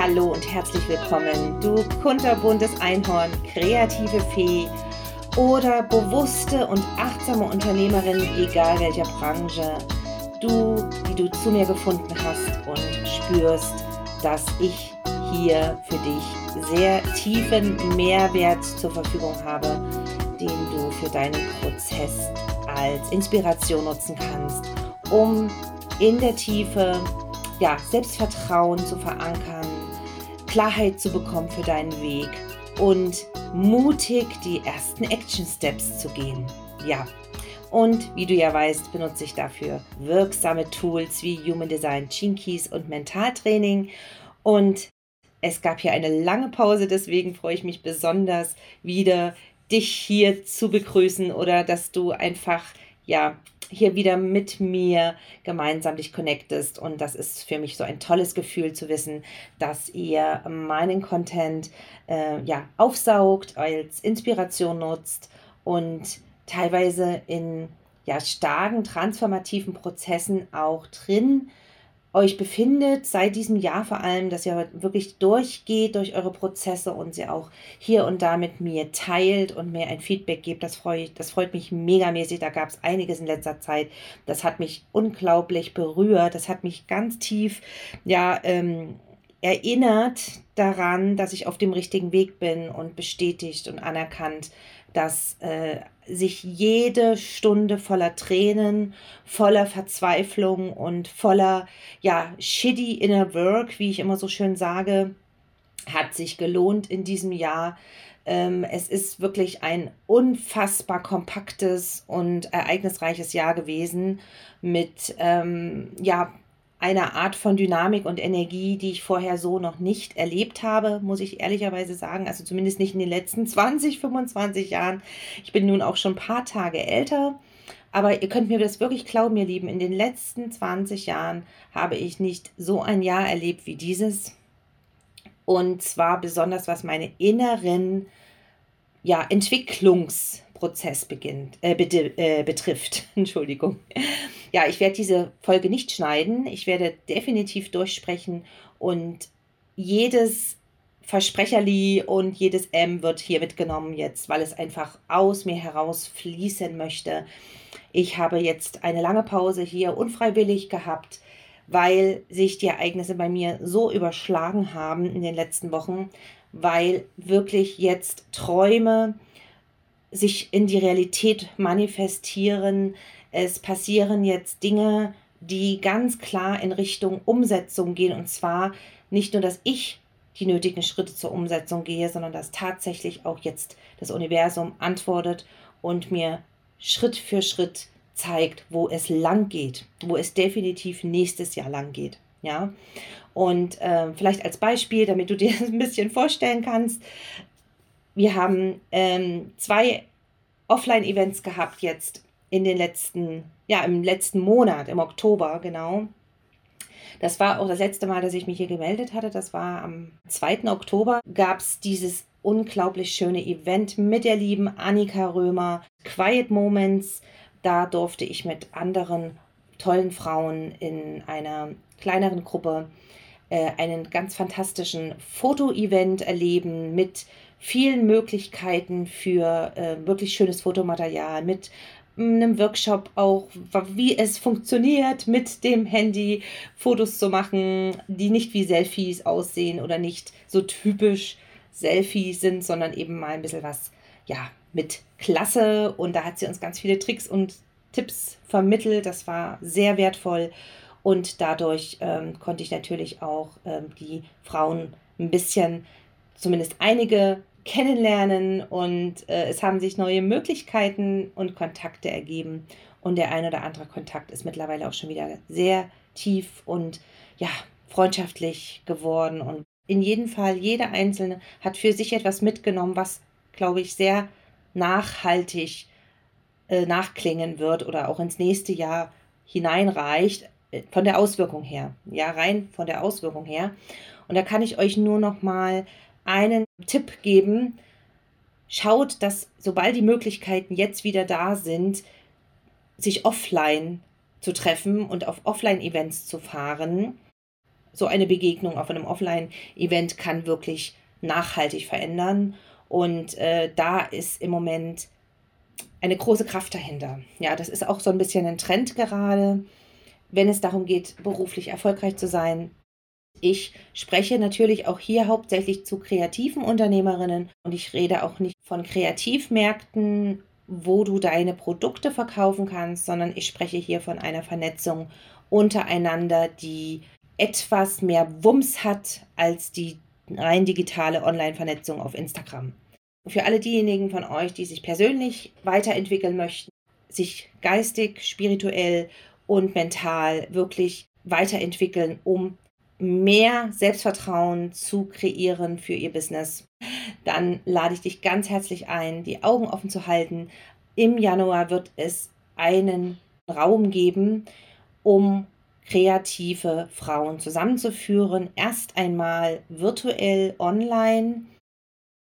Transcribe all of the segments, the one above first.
Hallo und herzlich willkommen, du kunterbuntes Einhorn, kreative Fee oder bewusste und achtsame Unternehmerin, egal welcher Branche. Du, die du zu mir gefunden hast und spürst, dass ich hier für dich sehr tiefen Mehrwert zur Verfügung habe, den du für deinen Prozess als Inspiration nutzen kannst, um in der Tiefe ja, Selbstvertrauen zu verankern, Klarheit zu bekommen für deinen Weg und mutig die ersten Action Steps zu gehen. Ja. Und wie du ja weißt, benutze ich dafür wirksame Tools wie Human Design Chinkies und Mentaltraining. Und es gab hier eine lange Pause, deswegen freue ich mich besonders wieder, dich hier zu begrüßen oder dass du einfach ja hier wieder mit mir gemeinsam dich connectest. Und das ist für mich so ein tolles Gefühl zu wissen, dass ihr meinen Content äh, ja, aufsaugt, als Inspiration nutzt und teilweise in ja, starken transformativen Prozessen auch drin euch befindet, seit diesem Jahr vor allem, dass ihr wirklich durchgeht durch eure Prozesse und sie auch hier und da mit mir teilt und mir ein Feedback gebt. Das, freut, das freut mich megamäßig. Da gab es einiges in letzter Zeit. Das hat mich unglaublich berührt. Das hat mich ganz tief, ja, ähm, erinnert daran, dass ich auf dem richtigen Weg bin und bestätigt und anerkannt, dass äh, sich jede Stunde voller Tränen, voller Verzweiflung und voller ja, shitty inner work, wie ich immer so schön sage, hat sich gelohnt in diesem Jahr. Ähm, es ist wirklich ein unfassbar kompaktes und ereignisreiches Jahr gewesen mit ähm, ja, einer Art von Dynamik und Energie, die ich vorher so noch nicht erlebt habe, muss ich ehrlicherweise sagen. Also zumindest nicht in den letzten 20, 25 Jahren. Ich bin nun auch schon ein paar Tage älter. Aber ihr könnt mir das wirklich glauben, ihr Lieben. In den letzten 20 Jahren habe ich nicht so ein Jahr erlebt wie dieses. Und zwar besonders was meine inneren ja, Entwicklungsprozess beginnt, äh, äh, betrifft. Entschuldigung. Ja, ich werde diese Folge nicht schneiden. Ich werde definitiv durchsprechen und jedes Versprecherli und jedes M wird hier mitgenommen jetzt, weil es einfach aus mir heraus fließen möchte. Ich habe jetzt eine lange Pause hier unfreiwillig gehabt, weil sich die Ereignisse bei mir so überschlagen haben in den letzten Wochen, weil wirklich jetzt Träume sich in die Realität manifestieren, es passieren jetzt Dinge, die ganz klar in Richtung Umsetzung gehen. Und zwar nicht nur, dass ich die nötigen Schritte zur Umsetzung gehe, sondern dass tatsächlich auch jetzt das Universum antwortet und mir Schritt für Schritt zeigt, wo es lang geht, wo es definitiv nächstes Jahr lang geht. Ja, und äh, vielleicht als Beispiel, damit du dir das ein bisschen vorstellen kannst, wir haben ähm, zwei Offline-Events gehabt jetzt in den letzten, ja, im letzten Monat, im Oktober, genau. Das war auch das letzte Mal, dass ich mich hier gemeldet hatte. Das war am 2. Oktober. Gab es dieses unglaublich schöne Event mit der lieben Annika Römer, Quiet Moments. Da durfte ich mit anderen tollen Frauen in einer kleineren Gruppe äh, einen ganz fantastischen Foto-Event erleben mit vielen Möglichkeiten für äh, wirklich schönes Fotomaterial, mit einem Workshop auch, wie es funktioniert, mit dem Handy Fotos zu machen, die nicht wie Selfies aussehen oder nicht so typisch Selfies sind, sondern eben mal ein bisschen was, ja, mit Klasse. Und da hat sie uns ganz viele Tricks und Tipps vermittelt. Das war sehr wertvoll. Und dadurch ähm, konnte ich natürlich auch ähm, die Frauen ein bisschen, zumindest einige kennenlernen und äh, es haben sich neue Möglichkeiten und Kontakte ergeben. Und der ein oder andere Kontakt ist mittlerweile auch schon wieder sehr tief und ja, freundschaftlich geworden. Und in jedem Fall, jeder Einzelne hat für sich etwas mitgenommen, was, glaube ich, sehr nachhaltig äh, nachklingen wird oder auch ins nächste Jahr hineinreicht, äh, von der Auswirkung her. Ja, rein von der Auswirkung her. Und da kann ich euch nur noch mal einen Tipp geben. Schaut, dass sobald die Möglichkeiten jetzt wieder da sind, sich offline zu treffen und auf Offline-Events zu fahren, so eine Begegnung auf einem Offline-Event kann wirklich nachhaltig verändern. Und äh, da ist im Moment eine große Kraft dahinter. Ja, das ist auch so ein bisschen ein Trend gerade, wenn es darum geht, beruflich erfolgreich zu sein. Ich spreche natürlich auch hier hauptsächlich zu kreativen Unternehmerinnen und ich rede auch nicht von Kreativmärkten, wo du deine Produkte verkaufen kannst, sondern ich spreche hier von einer Vernetzung untereinander, die etwas mehr Wumms hat als die rein digitale Online-Vernetzung auf Instagram. Für alle diejenigen von euch, die sich persönlich weiterentwickeln möchten, sich geistig, spirituell und mental wirklich weiterentwickeln, um mehr Selbstvertrauen zu kreieren für ihr Business, dann lade ich dich ganz herzlich ein, die Augen offen zu halten. Im Januar wird es einen Raum geben, um kreative Frauen zusammenzuführen. Erst einmal virtuell online.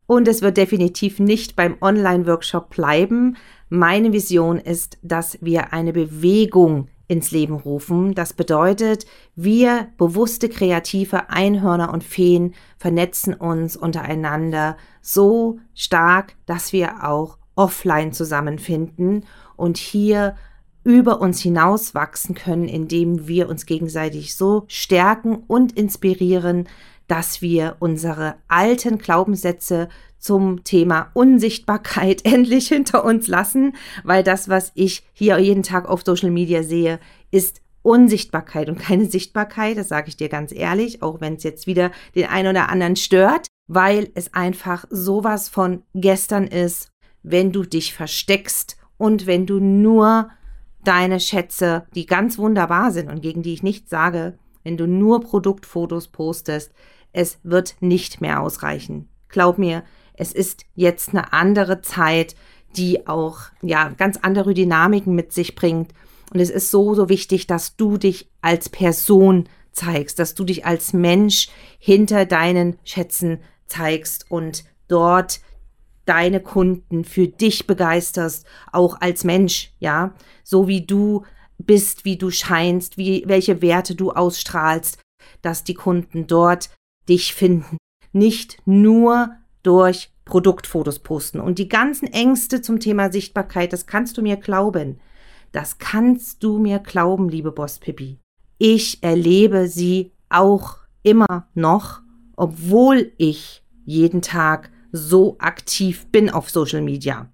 Und es wird definitiv nicht beim Online-Workshop bleiben. Meine Vision ist, dass wir eine Bewegung ins Leben rufen. Das bedeutet, wir bewusste kreative Einhörner und Feen vernetzen uns untereinander so stark, dass wir auch offline zusammenfinden und hier über uns hinaus wachsen können, indem wir uns gegenseitig so stärken und inspirieren, dass wir unsere alten Glaubenssätze zum Thema Unsichtbarkeit endlich hinter uns lassen, weil das, was ich hier jeden Tag auf Social Media sehe, ist Unsichtbarkeit und keine Sichtbarkeit, das sage ich dir ganz ehrlich, auch wenn es jetzt wieder den einen oder anderen stört, weil es einfach sowas von gestern ist, wenn du dich versteckst und wenn du nur deine Schätze, die ganz wunderbar sind und gegen die ich nichts sage, wenn du nur Produktfotos postest, es wird nicht mehr ausreichen. Glaub mir, es ist jetzt eine andere Zeit, die auch ja ganz andere Dynamiken mit sich bringt und es ist so so wichtig, dass du dich als Person zeigst, dass du dich als Mensch hinter deinen Schätzen zeigst und dort deine Kunden für dich begeisterst, auch als Mensch, ja, so wie du bist, wie du scheinst, wie, welche Werte du ausstrahlst, dass die Kunden dort dich finden. Nicht nur durch Produktfotos posten. Und die ganzen Ängste zum Thema Sichtbarkeit, das kannst du mir glauben. Das kannst du mir glauben, liebe Boss Pippi. Ich erlebe sie auch immer noch, obwohl ich jeden Tag so aktiv bin auf Social Media.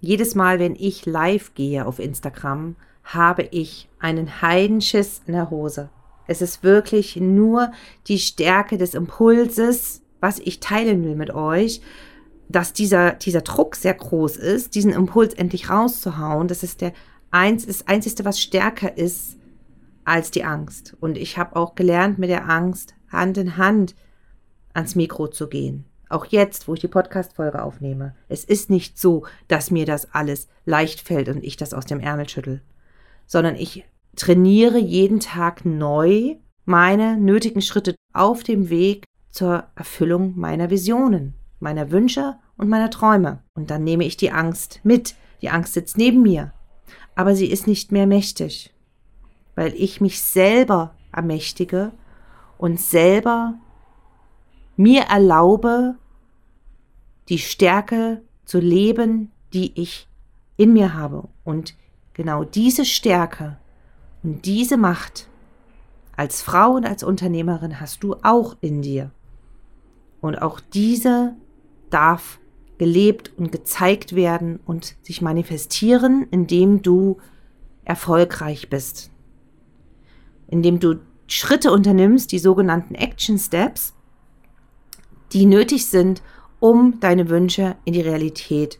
Jedes Mal, wenn ich live gehe auf Instagram, habe ich einen Heidenschiss in der Hose. Es ist wirklich nur die Stärke des Impulses, was ich teilen will mit euch, dass dieser, dieser Druck sehr groß ist, diesen Impuls endlich rauszuhauen. Das ist der eins, das Einzige, was stärker ist als die Angst. Und ich habe auch gelernt, mit der Angst Hand in Hand ans Mikro zu gehen. Auch jetzt, wo ich die Podcast-Folge aufnehme. Es ist nicht so, dass mir das alles leicht fällt und ich das aus dem Ärmel schüttel, sondern ich trainiere jeden Tag neu meine nötigen Schritte auf dem Weg zur Erfüllung meiner Visionen, meiner Wünsche und meiner Träume. Und dann nehme ich die Angst mit. Die Angst sitzt neben mir. Aber sie ist nicht mehr mächtig, weil ich mich selber ermächtige und selber mir erlaube, die Stärke zu leben, die ich in mir habe. Und genau diese Stärke und diese Macht als Frau und als Unternehmerin hast du auch in dir. Und auch diese darf gelebt und gezeigt werden und sich manifestieren, indem du erfolgreich bist. Indem du Schritte unternimmst, die sogenannten Action Steps, die nötig sind, um deine Wünsche in die Realität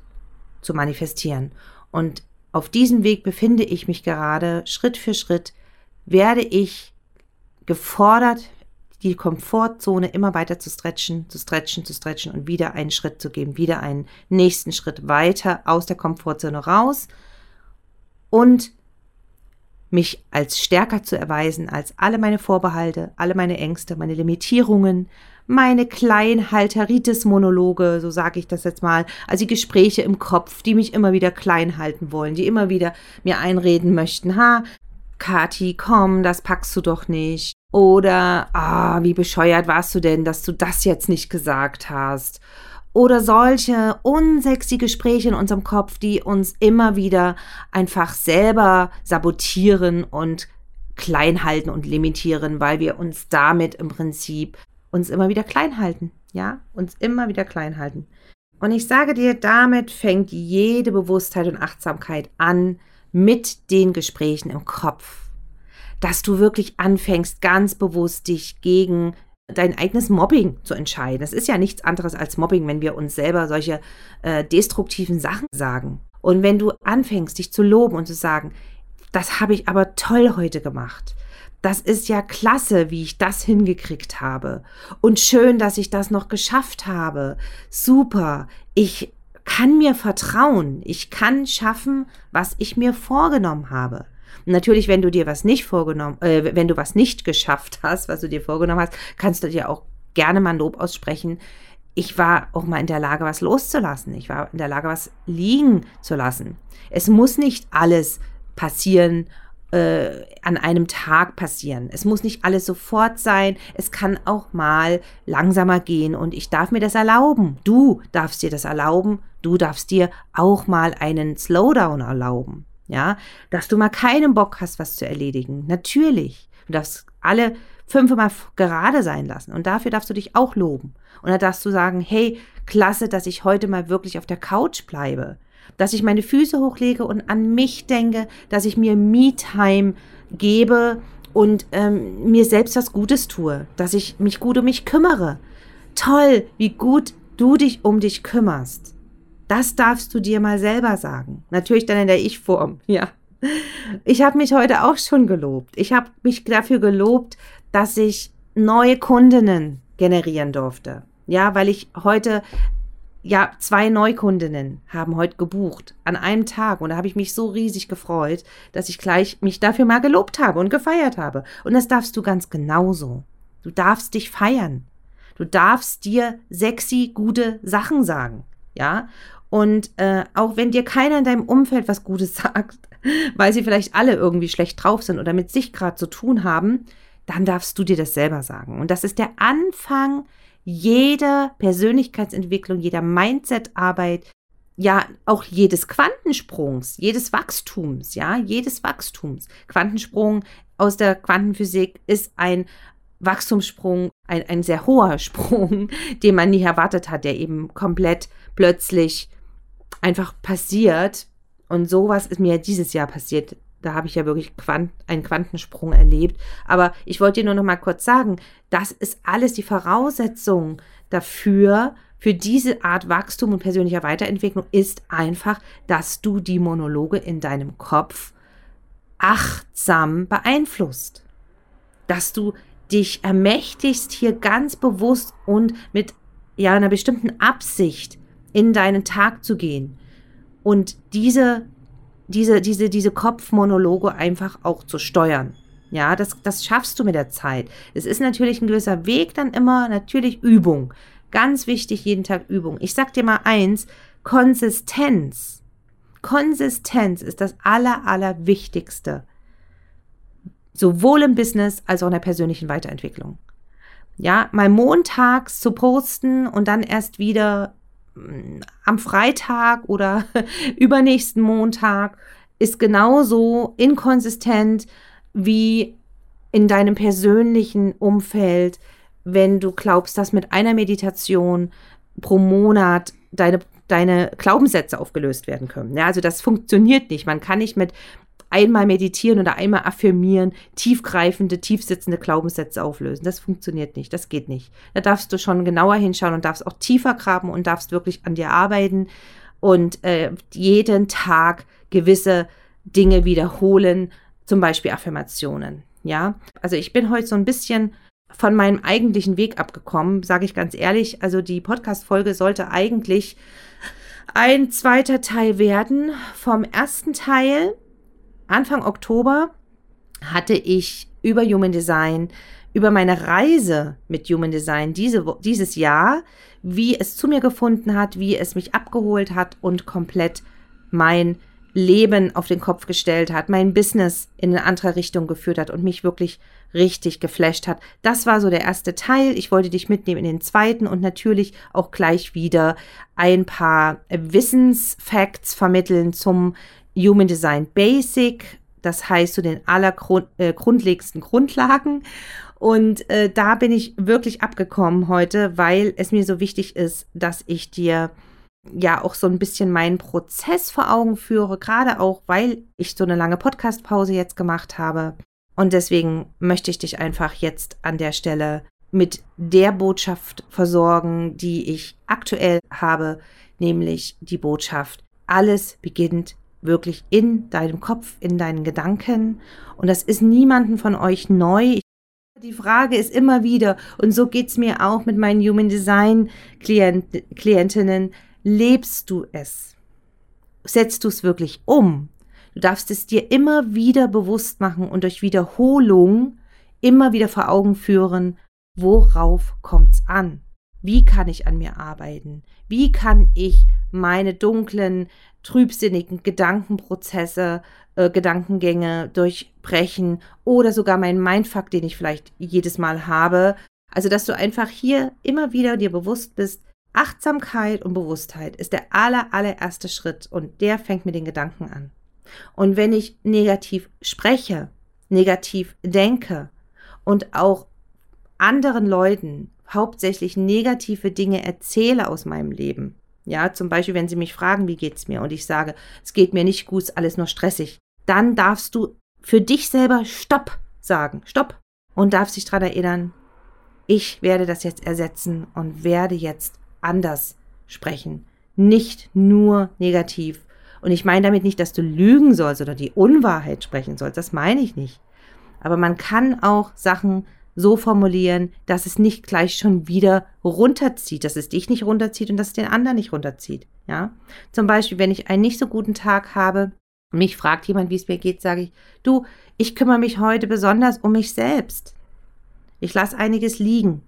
zu manifestieren. Und auf diesem Weg befinde ich mich gerade. Schritt für Schritt werde ich gefordert, die Komfortzone immer weiter zu stretchen, zu stretchen, zu stretchen und wieder einen Schritt zu geben, wieder einen nächsten Schritt weiter aus der Komfortzone raus und mich als stärker zu erweisen als alle meine Vorbehalte, alle meine Ängste, meine Limitierungen, meine Kleinhalteritis-Monologe, so sage ich das jetzt mal, also die Gespräche im Kopf, die mich immer wieder klein halten wollen, die immer wieder mir einreden möchten, ha, Kati, komm, das packst du doch nicht. Oder, ah, wie bescheuert warst du denn, dass du das jetzt nicht gesagt hast? Oder solche unsexy Gespräche in unserem Kopf, die uns immer wieder einfach selber sabotieren und klein halten und limitieren, weil wir uns damit im Prinzip uns immer wieder klein halten. Ja, uns immer wieder klein halten. Und ich sage dir, damit fängt jede Bewusstheit und Achtsamkeit an mit den Gesprächen im Kopf. Dass du wirklich anfängst, ganz bewusst dich gegen dein eigenes Mobbing zu entscheiden. Das ist ja nichts anderes als Mobbing, wenn wir uns selber solche äh, destruktiven Sachen sagen. Und wenn du anfängst, dich zu loben und zu sagen, das habe ich aber toll heute gemacht das ist ja klasse, wie ich das hingekriegt habe. Und schön, dass ich das noch geschafft habe. Super. Ich kann mir vertrauen. Ich kann schaffen, was ich mir vorgenommen habe. Natürlich, wenn du dir was nicht vorgenommen, äh, wenn du was nicht geschafft hast, was du dir vorgenommen hast, kannst du dir auch gerne mal ein Lob aussprechen. Ich war auch mal in der Lage, was loszulassen. Ich war in der Lage, was liegen zu lassen. Es muss nicht alles passieren äh, an einem Tag passieren. Es muss nicht alles sofort sein. Es kann auch mal langsamer gehen und ich darf mir das erlauben. Du darfst dir das erlauben. Du darfst dir auch mal einen Slowdown erlauben. Ja, dass du mal keinen Bock hast, was zu erledigen. Natürlich. Du darfst alle fünfmal gerade sein lassen und dafür darfst du dich auch loben. Und da darfst du sagen, hey, klasse, dass ich heute mal wirklich auf der Couch bleibe dass ich meine Füße hochlege und an mich denke, dass ich mir Me-Time gebe und ähm, mir selbst was Gutes tue, dass ich mich gut um mich kümmere. Toll, wie gut du dich um dich kümmerst. Das darfst du dir mal selber sagen. Natürlich dann in der Ich-Form, ja. Ich habe mich heute auch schon gelobt. Ich habe mich dafür gelobt, dass ich neue Kundinnen generieren durfte. Ja, weil ich heute ja, zwei Neukundinnen haben heute gebucht an einem Tag und da habe ich mich so riesig gefreut, dass ich gleich mich dafür mal gelobt habe und gefeiert habe. Und das darfst du ganz genauso. Du darfst dich feiern. Du darfst dir sexy gute Sachen sagen, ja. Und äh, auch wenn dir keiner in deinem Umfeld was Gutes sagt, weil sie vielleicht alle irgendwie schlecht drauf sind oder mit sich gerade zu tun haben, dann darfst du dir das selber sagen. Und das ist der Anfang jeder Persönlichkeitsentwicklung, jeder Mindset-Arbeit, ja, auch jedes Quantensprungs, jedes Wachstums, ja, jedes Wachstums. Quantensprung aus der Quantenphysik ist ein Wachstumssprung, ein, ein sehr hoher Sprung, den man nie erwartet hat, der eben komplett plötzlich einfach passiert. Und sowas ist mir dieses Jahr passiert da habe ich ja wirklich Quant einen Quantensprung erlebt. Aber ich wollte dir nur noch mal kurz sagen, das ist alles die Voraussetzung dafür, für diese Art Wachstum und persönlicher Weiterentwicklung ist einfach, dass du die Monologe in deinem Kopf achtsam beeinflusst. Dass du dich ermächtigst, hier ganz bewusst und mit ja, einer bestimmten Absicht in deinen Tag zu gehen und diese diese, diese, diese Kopfmonologe einfach auch zu steuern. Ja, das, das schaffst du mit der Zeit. Es ist natürlich ein gewisser Weg, dann immer natürlich Übung. Ganz wichtig, jeden Tag Übung. Ich sag dir mal eins, Konsistenz. Konsistenz ist das aller, aller Wichtigste. Sowohl im Business als auch in der persönlichen Weiterentwicklung. Ja, mal montags zu posten und dann erst wieder am Freitag oder übernächsten Montag ist genauso inkonsistent wie in deinem persönlichen Umfeld, wenn du glaubst, dass mit einer Meditation pro Monat deine, deine Glaubenssätze aufgelöst werden können. Ja, also das funktioniert nicht. Man kann nicht mit einmal meditieren oder einmal affirmieren, tiefgreifende, tiefsitzende Glaubenssätze auflösen. Das funktioniert nicht, das geht nicht. Da darfst du schon genauer hinschauen und darfst auch tiefer graben und darfst wirklich an dir arbeiten und äh, jeden Tag gewisse Dinge wiederholen, zum Beispiel Affirmationen. Ja, also ich bin heute so ein bisschen von meinem eigentlichen Weg abgekommen, sage ich ganz ehrlich. Also die Podcast-Folge sollte eigentlich ein zweiter Teil werden vom ersten Teil. Anfang Oktober hatte ich über Human Design, über meine Reise mit Human Design diese, dieses Jahr, wie es zu mir gefunden hat, wie es mich abgeholt hat und komplett mein Leben auf den Kopf gestellt hat, mein Business in eine andere Richtung geführt hat und mich wirklich richtig geflasht hat. Das war so der erste Teil. Ich wollte dich mitnehmen in den zweiten und natürlich auch gleich wieder ein paar Wissensfacts vermitteln zum Human Design Basic, das heißt zu den allergrundlegendsten äh, Grundlagen. Und äh, da bin ich wirklich abgekommen heute, weil es mir so wichtig ist, dass ich dir ja auch so ein bisschen meinen Prozess vor Augen führe, gerade auch, weil ich so eine lange Podcast-Pause jetzt gemacht habe. Und deswegen möchte ich dich einfach jetzt an der Stelle mit der Botschaft versorgen, die ich aktuell habe, nämlich die Botschaft, alles beginnt wirklich in deinem Kopf, in deinen Gedanken. Und das ist niemanden von euch neu. Die Frage ist immer wieder, und so geht es mir auch mit meinen Human Design Klient, Klientinnen, lebst du es? Setzt du es wirklich um? Du darfst es dir immer wieder bewusst machen und durch Wiederholung immer wieder vor Augen führen, worauf kommt es an? Wie kann ich an mir arbeiten? Wie kann ich meine dunklen, trübsinnigen Gedankenprozesse, äh, Gedankengänge durchbrechen oder sogar meinen Mindfuck, den ich vielleicht jedes Mal habe? Also, dass du einfach hier immer wieder dir bewusst bist, Achtsamkeit und Bewusstheit ist der aller, allererste Schritt und der fängt mit den Gedanken an. Und wenn ich negativ spreche, negativ denke und auch anderen Leuten hauptsächlich negative Dinge erzähle aus meinem Leben, ja, zum Beispiel, wenn sie mich fragen, wie geht's mir und ich sage, es geht mir nicht gut, ist alles nur stressig, dann darfst du für dich selber Stopp sagen, Stopp und darfst dich daran erinnern, ich werde das jetzt ersetzen und werde jetzt anders sprechen, nicht nur negativ. Und ich meine damit nicht, dass du lügen sollst oder die Unwahrheit sprechen sollst, das meine ich nicht. Aber man kann auch Sachen so formulieren, dass es nicht gleich schon wieder runterzieht, dass es dich nicht runterzieht und dass es den anderen nicht runterzieht. Ja, zum Beispiel, wenn ich einen nicht so guten Tag habe, mich fragt jemand, wie es mir geht, sage ich, du, ich kümmere mich heute besonders um mich selbst. Ich lasse einiges liegen.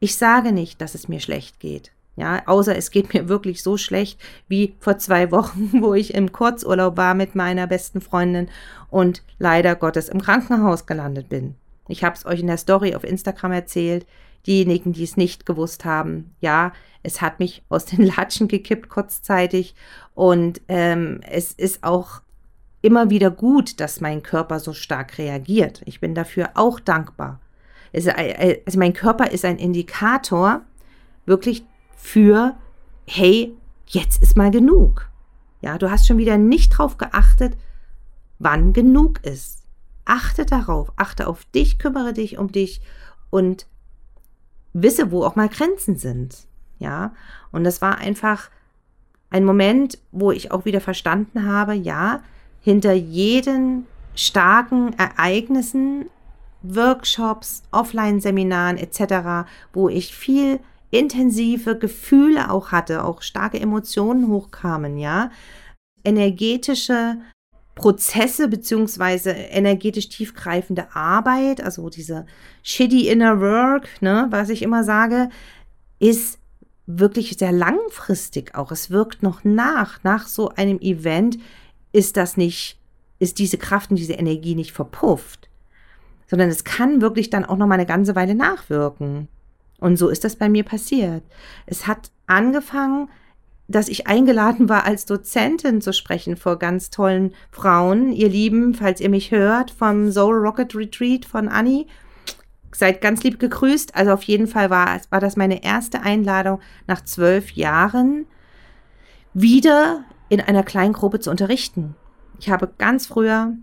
Ich sage nicht, dass es mir schlecht geht. Ja, außer es geht mir wirklich so schlecht wie vor zwei Wochen, wo ich im Kurzurlaub war mit meiner besten Freundin und leider Gottes im Krankenhaus gelandet bin. Ich habe es euch in der Story auf Instagram erzählt. Diejenigen, die es nicht gewusst haben, ja, es hat mich aus den Latschen gekippt kurzzeitig und ähm, es ist auch immer wieder gut, dass mein Körper so stark reagiert. Ich bin dafür auch dankbar. Äh, äh, also mein Körper ist ein Indikator wirklich für, hey, jetzt ist mal genug. Ja, du hast schon wieder nicht drauf geachtet, wann genug ist. Achte darauf, achte auf dich, kümmere dich um dich und wisse, wo auch mal Grenzen sind. Ja, und das war einfach ein Moment, wo ich auch wieder verstanden habe, ja, hinter jeden starken Ereignissen Workshops, Offline-Seminaren etc., wo ich viel intensive Gefühle auch hatte, auch starke Emotionen hochkamen, ja. Energetische Prozesse beziehungsweise energetisch tiefgreifende Arbeit, also diese shitty inner work, ne, was ich immer sage, ist wirklich sehr langfristig auch. Es wirkt noch nach. Nach so einem Event ist das nicht, ist diese Kraft und diese Energie nicht verpufft sondern es kann wirklich dann auch noch mal eine ganze Weile nachwirken. Und so ist das bei mir passiert. Es hat angefangen, dass ich eingeladen war, als Dozentin zu sprechen vor ganz tollen Frauen. Ihr Lieben, falls ihr mich hört, vom Soul Rocket Retreat von Annie, seid ganz lieb gegrüßt. Also auf jeden Fall war, war das meine erste Einladung nach zwölf Jahren, wieder in einer kleinen Gruppe zu unterrichten. Ich habe ganz früher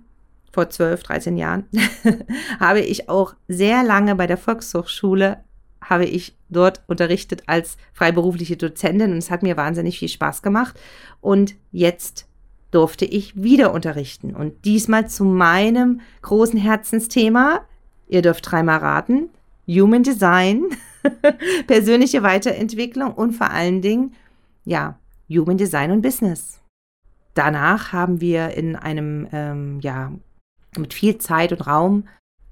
vor 12, 13 Jahren, habe ich auch sehr lange bei der Volkshochschule, habe ich dort unterrichtet als freiberufliche Dozentin und es hat mir wahnsinnig viel Spaß gemacht. Und jetzt durfte ich wieder unterrichten und diesmal zu meinem großen Herzensthema. Ihr dürft dreimal raten. Human Design, persönliche Weiterentwicklung und vor allen Dingen, ja, Human Design und Business. Danach haben wir in einem ähm, ja, mit viel Zeit und Raum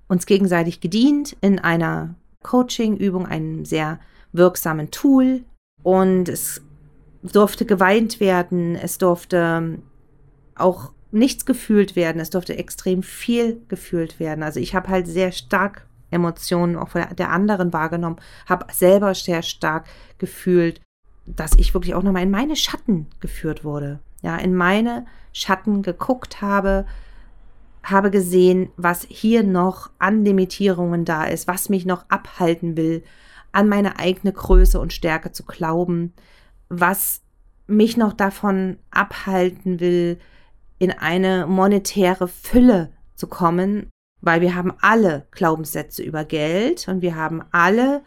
uns gegenseitig gedient in einer Coaching-Übung, einem sehr wirksamen Tool. Und es durfte geweint werden, es durfte auch nichts gefühlt werden. Es durfte extrem viel gefühlt werden. Also ich habe halt sehr stark Emotionen auch von der anderen wahrgenommen, habe selber sehr stark gefühlt, dass ich wirklich auch nochmal in meine Schatten geführt wurde. Ja, in meine Schatten geguckt habe, habe gesehen, was hier noch an Limitierungen da ist, was mich noch abhalten will, an meine eigene Größe und Stärke zu glauben, was mich noch davon abhalten will, in eine monetäre Fülle zu kommen, weil wir haben alle Glaubenssätze über Geld und wir haben alle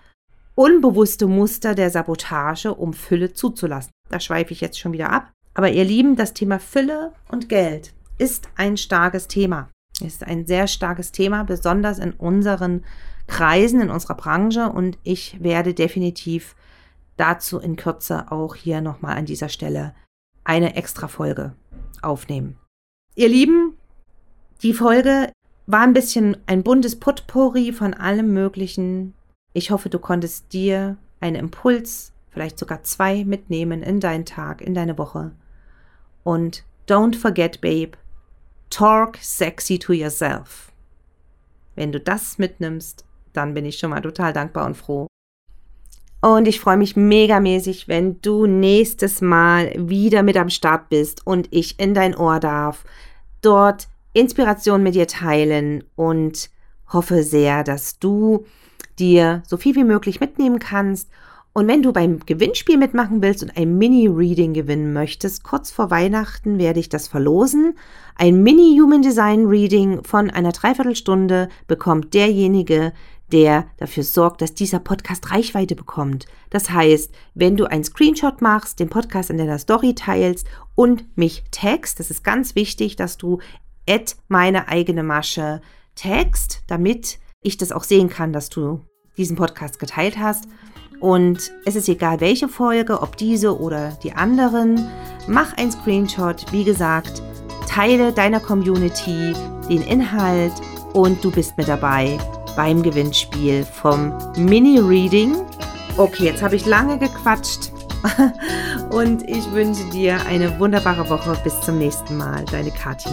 unbewusste Muster der Sabotage, um Fülle zuzulassen. Da schweife ich jetzt schon wieder ab. Aber ihr Lieben, das Thema Fülle und Geld ist ein starkes Thema. Ist ein sehr starkes Thema, besonders in unseren Kreisen, in unserer Branche. Und ich werde definitiv dazu in Kürze auch hier nochmal an dieser Stelle eine extra Folge aufnehmen. Ihr Lieben, die Folge war ein bisschen ein buntes Potpourri von allem Möglichen. Ich hoffe, du konntest dir einen Impuls, vielleicht sogar zwei, mitnehmen in deinen Tag, in deine Woche. Und don't forget, Babe, talk sexy to yourself. Wenn du das mitnimmst, dann bin ich schon mal total dankbar und froh. Und ich freue mich megamäßig, wenn du nächstes Mal wieder mit am Start bist und ich in dein Ohr darf, dort Inspiration mit dir teilen und hoffe sehr, dass du dir so viel wie möglich mitnehmen kannst. Und wenn du beim Gewinnspiel mitmachen willst und ein Mini-Reading gewinnen möchtest, kurz vor Weihnachten werde ich das verlosen. Ein Mini-Human Design Reading von einer Dreiviertelstunde bekommt derjenige, der dafür sorgt, dass dieser Podcast Reichweite bekommt. Das heißt, wenn du einen Screenshot machst, den Podcast in deiner Story teilst und mich tagst, das ist ganz wichtig, dass du at meine eigene Masche tagst, damit ich das auch sehen kann, dass du diesen Podcast geteilt hast. Und es ist egal, welche Folge, ob diese oder die anderen. Mach ein Screenshot, wie gesagt, teile deiner Community den Inhalt und du bist mit dabei beim Gewinnspiel vom Mini-Reading. Okay, jetzt habe ich lange gequatscht und ich wünsche dir eine wunderbare Woche. Bis zum nächsten Mal. Deine Kathi.